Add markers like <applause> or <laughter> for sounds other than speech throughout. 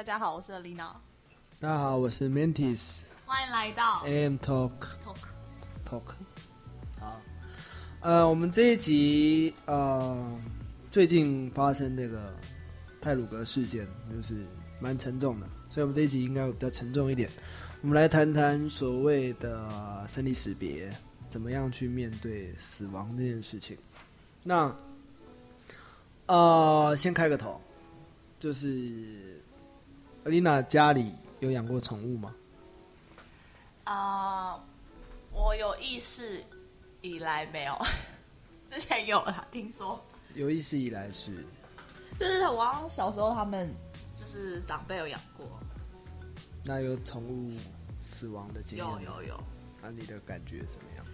大家好，我是 Lina，大家好，我是 Mantis 欢迎来到 AM Talk Talk。Talk。好，呃，我们这一集呃，最近发生那个泰鲁格事件，就是蛮沉重的，所以我们这一集应该会比较沉重一点。我们来谈谈所谓的生离死别，怎么样去面对死亡这件事情。那呃，先开个头，就是丽娜家里有养过宠物吗？啊、我有意识以来没有，<laughs> 之前有啦，听说，有意识以来是就是我好像小时候他们就是长辈有养过，那有宠物死亡的经验？有有有，那你的感觉怎么样？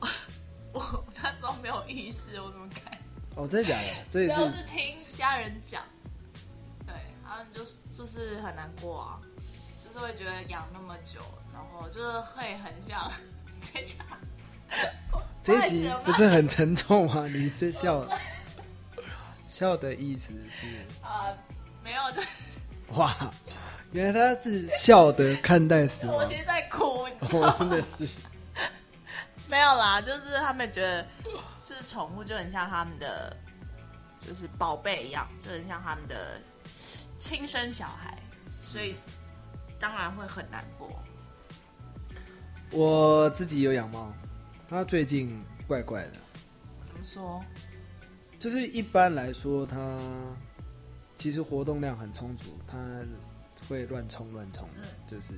<laughs> 我那时候没有意识，我怎么敢？哦，真的假的？这也就是是听家人讲，对，他们就是就是很难过啊，就是会觉得养那么久，然后就是会很像，等一下，这一集不是很沉重吗？你这笑 <laughs> 笑的意思是？啊、没有，就是哇，原来他是笑的看待死亡。我其，实在哭，我真的是。<laughs> 没有啦，就是他们觉得，就是宠物就很像他们的，就是宝贝一样，就很像他们的亲生小孩，所以当然会很难过。我自己有养猫，它最近怪怪的，怎么说？就是一般来说它其实活动量很充足，它会乱冲乱冲的，就是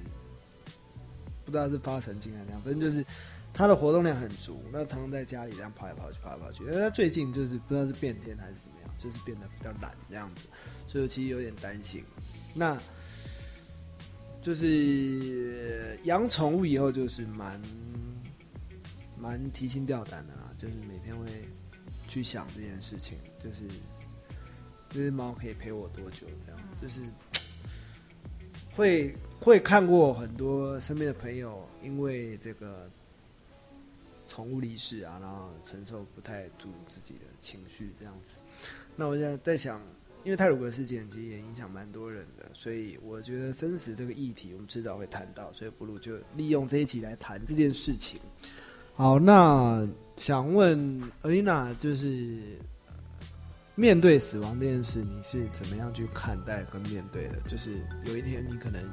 不知道是发神经还是怎样，反正就是它的活动量很足，那常常在家里这样跑来跑去，跑来跑去。它最近就是不知道是变天还是怎么样，就是变得比较懒这样子，所以我其实有点担心。那就是养宠物以后就是蛮蛮提心吊胆的啦，就是每天会去想这件事情，就是这只猫可以陪我多久这样，就是会会看过很多身边的朋友因为这个宠物离世啊，然后承受不太住自己的情绪这样子。那我现在在想，因为泰鲁格事件其实也影响蛮多人的，所以我觉得生死这个议题我们迟早会谈到，所以不如就利用这一集来谈这件事情。好，那想问 Alina，就是面对死亡这件事，你是怎么样去看待跟面对的？就是有一天你可能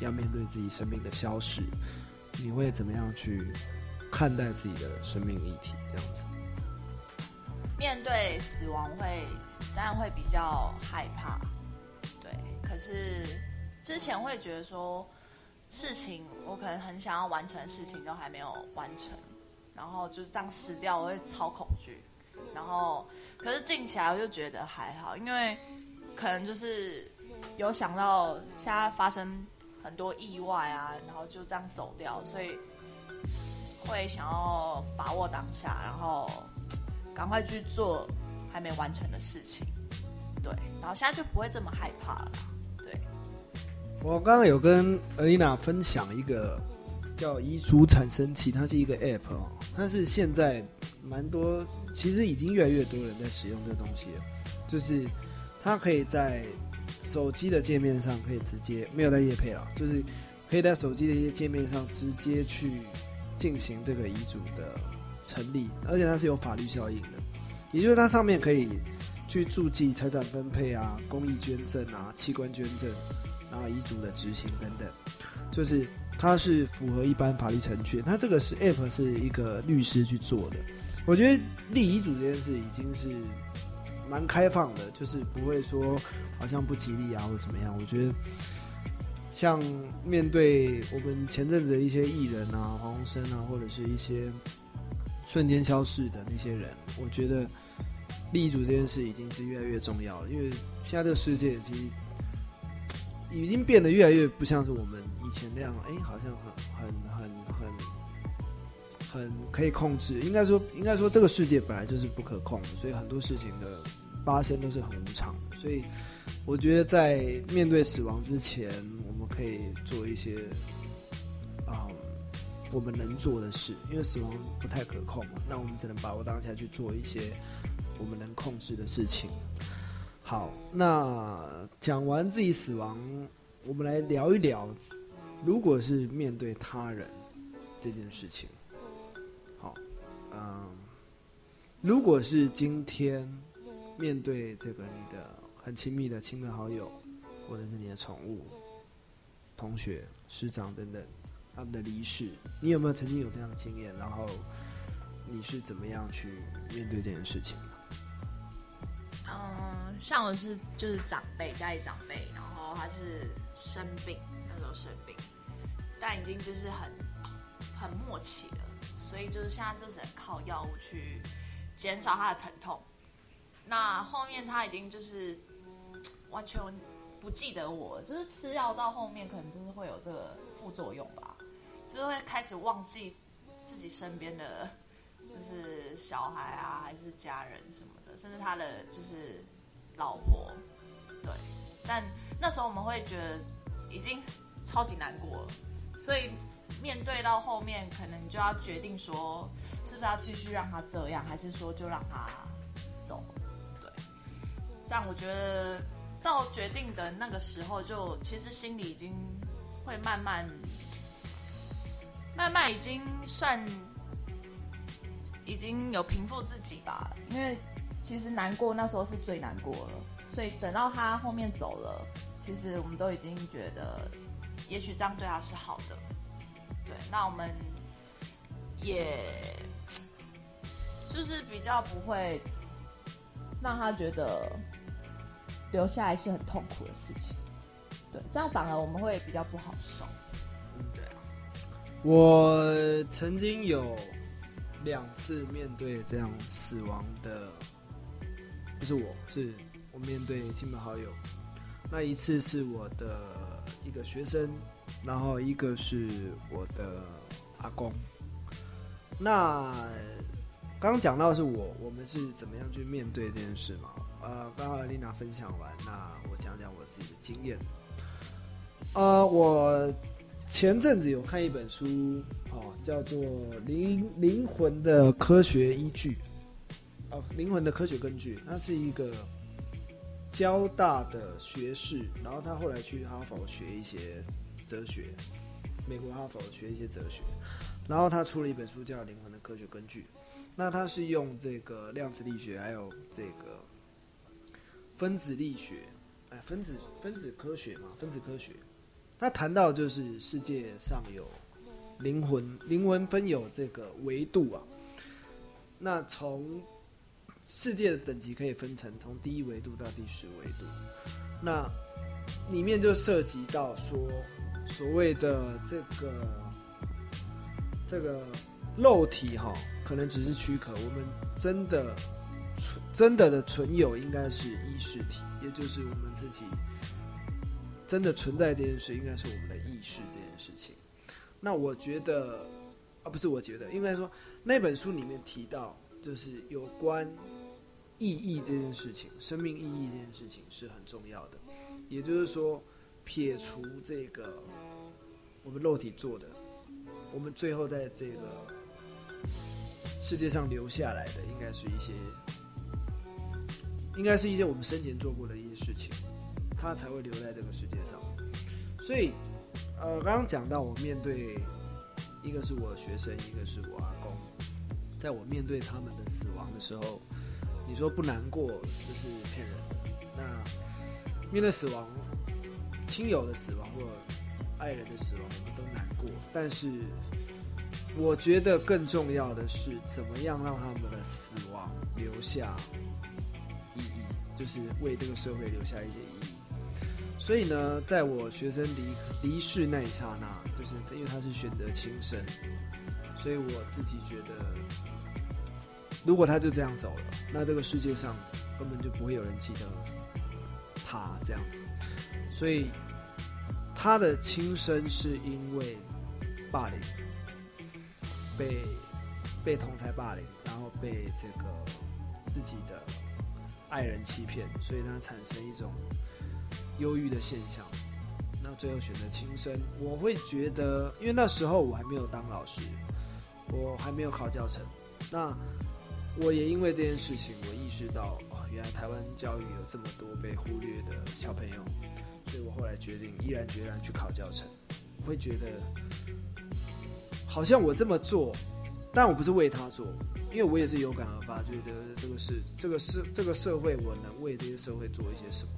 要面对自己生命的消逝，你会怎么样去看待自己的生命议题？这样子，面对死亡会，当然会比较害怕，对。可是之前会觉得说，事情我可能很想要完成的事情都还没有完成，然后就是这样死掉，我会超恐惧。然后，可是静起来我就觉得还好，因为可能就是有想到现在发生很多意外啊，然后就这样走掉，所以会想要把握当下，然后赶快去做还没完成的事情。对，然后现在就不会这么害怕了。对，我刚刚有跟尔丽娜分享一个叫遗嘱产生器，它是一个 App 哦，它是现在蛮多，其实已经越来越多人在使用这东西了，就是它可以在手机的界面上可以直接没有在夜配了，就是可以在手机的一些界面上直接去进行这个遗嘱的成立，而且它是有法律效应的，也就是它上面可以去注记财产分配啊、公益捐赠啊、器官捐赠。然后遗嘱的执行等等，就是它是符合一般法律程序。它这个是 app 是一个律师去做的，我觉得立遗嘱这件事已经是蛮开放的，就是不会说好像不吉利啊或怎么样。我觉得像面对我们前阵子的一些艺人啊、黄鸿升啊，或者是一些瞬间消逝的那些人，我觉得立遗嘱这件事已经是越来越重要了，因为现在这个世界其实。已经变得越来越不像是我们以前那样，哎、好像很很很很很可以控制。应该说，应该说这个世界本来就是不可控的，所以很多事情的发生都是很无常。所以我觉得在面对死亡之前，可以做一些啊、我们能做的事，因为死亡不太可控嘛，那我们只能把握当下去做一些我们能控制的事情。好，那讲完自己死亡，我们来聊一聊，如果是面对他人这件事情。好，嗯，如果是今天面对这个你的很亲密的亲朋好友，或者是你的宠物、同学、师长等等他们的离世，你有没有曾经有这样的经验？然后你是怎么样去面对这件事情？嗯，像我是就是长辈家里长辈，然后他是生病，那时候生病，但已经就是很很默契了，所以就是现在就是靠药物去减少他的疼痛。那后面他已经就是完全不记得我，就是吃药到后面可能就是会有这个副作用吧，就是会开始忘记自己身边的就是小孩啊，还是家人什么的，甚至他的就是老婆，对。但那时候我们会觉得已经超级难过了，所以面对到后面，可能就要决定说，是不是要继续让他这样，还是说就让他走？对。但我觉得到决定的那个时候，就其实心里已经会慢慢、慢慢已经算已经有平复自己吧，因为其实难过那时候是最难过了，所以等到他后面走了，其实我们都已经觉得，也许这样对他是好的。对，那我们也就是比较不会让他觉得留下来是很痛苦的事情。对，这样反而我们会比较不好受。嗯对啊，我曾经有两次面对这样死亡的，不是我是我面对亲朋好友。那一次是我的一个学生，然后一个是我的阿公。那刚刚讲到是我，我们是怎么样去面对这件事嘛？呃，刚刚丽娜分享完，那我讲讲我自己的经验。呃，我前阵子有看一本书，哦，叫做《灵灵魂的科学依据》，哦，灵魂的科学根据，它是一个交大的学士，然后他后来去哈佛学一些哲学，美国哈佛学一些哲学，然后他出了一本书叫《灵魂的科学根据》，那他是用这个量子力学还有这个分子力学，哎，分子分子科学嘛，分子科学。他谈到就是世界上有灵魂，灵魂分有这个维度啊。那从世界的等级可以分成从第一维度到第十维度，那里面就涉及到说所谓的这个这个肉体哈，可能只是躯壳，我们真的真的的存有应该是意识体，也就是我们自己。真的存在这件事，应该是我们的意识这件事情。那我觉得，啊，不是我觉得，应该说那本书里面提到，就是有关意义这件事情，生命意义这件事情是很重要的。也就是说，撇除这个我们肉体做的，我们最后在这个世界上留下来的，应该是一些，应该是一些我们生前做过的一些事情。他才会留在这个世界上，所以，呃，刚刚讲到我面对一个是我学生，一个是我阿公，在我面对他们的死亡的时候，你说不难过就是骗人。那面对死亡，亲友的死亡或爱人的死亡，我们都难过。但是，我觉得更重要的是，怎么样让他们的死亡留下，就是为这个社会留下一些意义。所以呢，在我学生离离世那一刹那，就是因为他是选择轻生，所以我自己觉得，如果他就这样走了，那这个世界上根本就不会有人记得他这样子。所以他的轻生是因为霸凌，被被同才霸凌，然后被这个自己的爱人欺骗，所以他产生一种。忧郁的现象，那最后选择轻生。我会觉得，因为那时候我还没有当老师，我还没有考教程。那我也因为这件事情，我意识到，哦，原来台湾教育有这么多被忽略的小朋友，所以我后来决定毅然决然去考教程。我会觉得，好像我这么做，但我不是为他做，因为我也是有感而发，觉得这个是这个是这个社会，我能为这些社会做一些什么，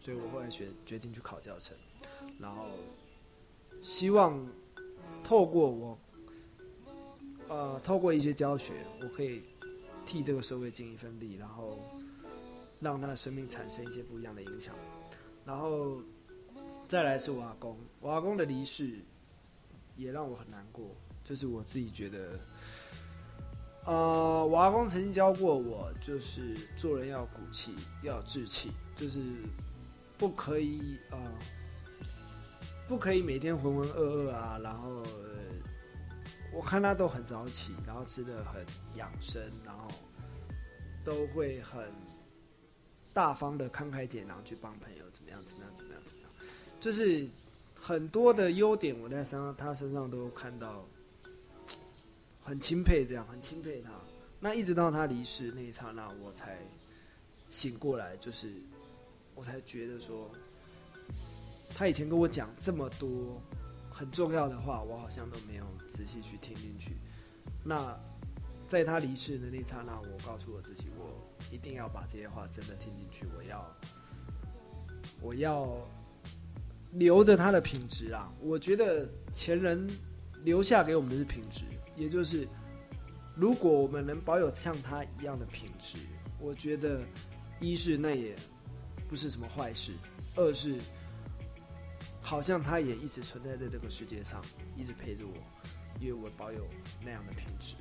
所以我后来决决定去考教程，然后希望透过我，呃，透过一些教学，我可以替这个社会尽一份力，然后让他的生命产生一些不一样的影响，然后再来是我阿公，我阿公的离世也让我很难过，就是我自己觉得，呃，我阿公曾经教过我，就是做人要骨气，要有志气，就是不可以呃，不可以每天浑浑噩噩啊，然后。呃我看他都很早起，然后吃的很养生，然后都会很大方的慷慨解囊去帮朋友，怎么样怎么样怎么样怎么样，就是很多的优点我在身上他身上都看到，很钦佩这样，很钦佩他。那一直到他离世那一刹那，我才醒过来，就是我才觉得说，他以前跟我讲这么多很重要的话，我好像都没有仔细去听进去。那在他离世的那一刹那，我告诉我自己，我一定要把这些话真的听进去，我要，我要留着他的品质啊！我觉得前人留下给我们的是品质，也就是如果我们能保有像他一样的品质，我觉得一是那也不是什么坏事，二是好像他也一直存在在这个世界上，一直陪着我，因为我保有那样的品质。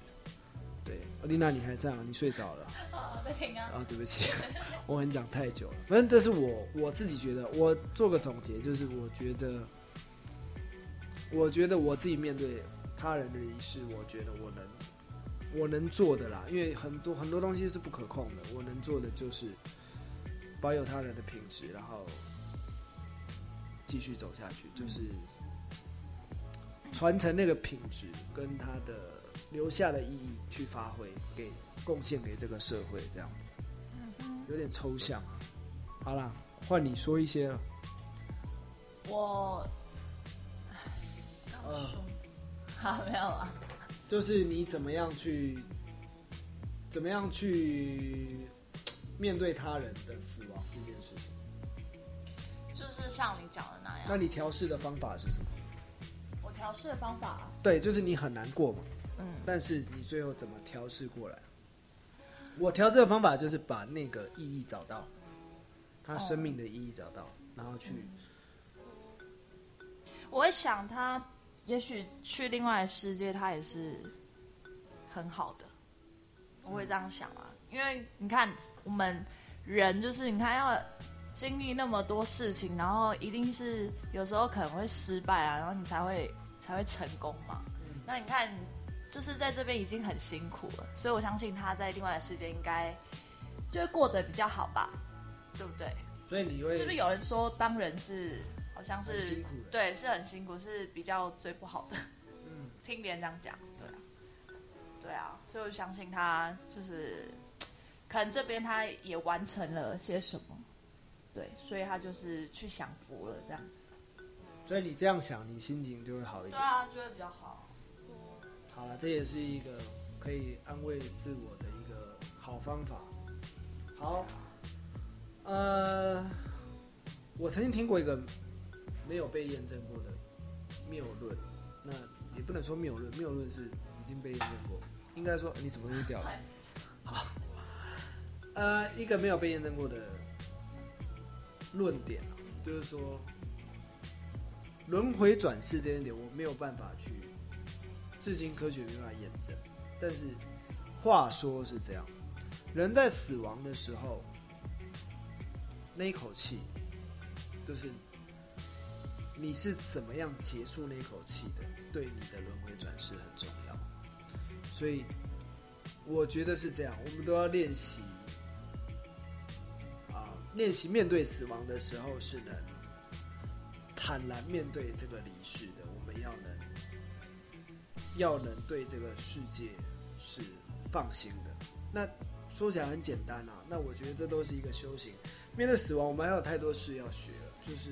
对，丽娜，你还在吗？你睡着了？<laughs> 啊，对不起，我很讲太久了。反正这是我我自己觉得，我做个总结，就是我觉得，我觉得我自己面对他人的离世，我觉得我能我能做的啦，因为很多很多东西是不可控的，我能做的就是保有他人的品质，然后继续走下去，就是传承那个品质跟他的留下的意义去发挥，给贡献给这个社会，这样子。有点抽象。好啦，换你说一些了。我，刚说，好没有啊。就是你怎么样去，怎么样去面对他人的死亡这件事情？就是像你讲的那样。那你调试的方法是什么？我调试的方法，对，就是你很难过嘛，嗯，但是你最后怎么调试过来？我调试的方法就是把那个意义找到，他生命的意义找到，然后去我会想他，也许去另外的世界，他也是很好的。我会这样想啊，因为你看我们人就是你看要经历那么多事情，然后一定是有时候可能会失败啊，然后你才会才会成功嘛。那你看，就是在这边已经很辛苦了，所以我相信他在另外的世界应该就会过得比较好吧，对不对？所以你会是不是有人说当人是好像是对，是很辛苦，是比较最不好的。嗯 <laughs> 听别人这样讲，对啊，对啊，所以我相信他就是可能这边他也完成了些什么，对，所以他就是去享福了这样子。所以你这样想，你心情就会好一点。对啊，就会比较好。好了，这也是一个可以安慰自我的一个好方法。好，呃，我曾经听过一个没有被验证过的谬论，那也不能说谬论，谬论是已经被验证过，应该说你什么东西掉了？<laughs> 好，呃，一个没有被验证过的论点啊，就是说轮回转世这一点，我没有办法去。至今科学没办法验证，但是话说是这样：人在死亡的时候，那一口气，就是你是怎么样结束那口气的，对你的轮回转世很重要。所以我觉得是这样，我们都要练习啊，练习面对死亡的时候是能坦然面对这个离世的，我们要能。要能对这个世界是放心的。那说起来很简单啊，那我觉得这都是一个修行。面对死亡，我们还有太多事要学了，就是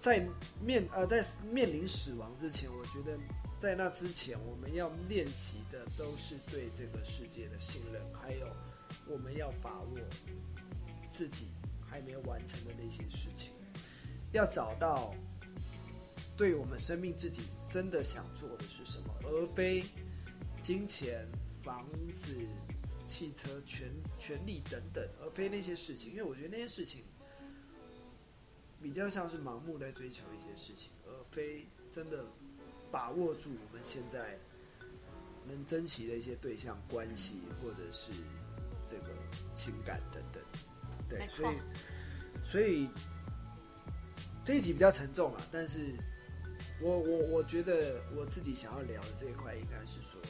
在面呃在面临死亡之前，我觉得在那之前，我们要练习的都是对这个世界的信任，还有我们要把握自己还没有完成的那些事情，要找到对我们生命自己真的想做的是什么，而非金钱、房子、汽车、权权利等等，而非那些事情。因为我觉得那些事情比较像是盲目在追求一些事情，而非真的把握住我们现在能珍惜的一些对象关系，或者是这个情感等等。对所以所以这一集比较沉重啊，但是我我我觉得我自己想要聊的这一块，应该是说，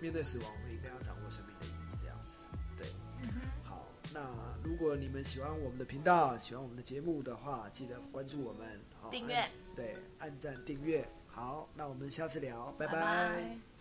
面对死亡，我们应该要掌握生命的意义，这样子。对，好，那如果你们喜欢我们的频道，喜欢我们的节目的话，记得关注我们，好订阅。对，按赞订阅。好，那我们下次聊，拜。拜拜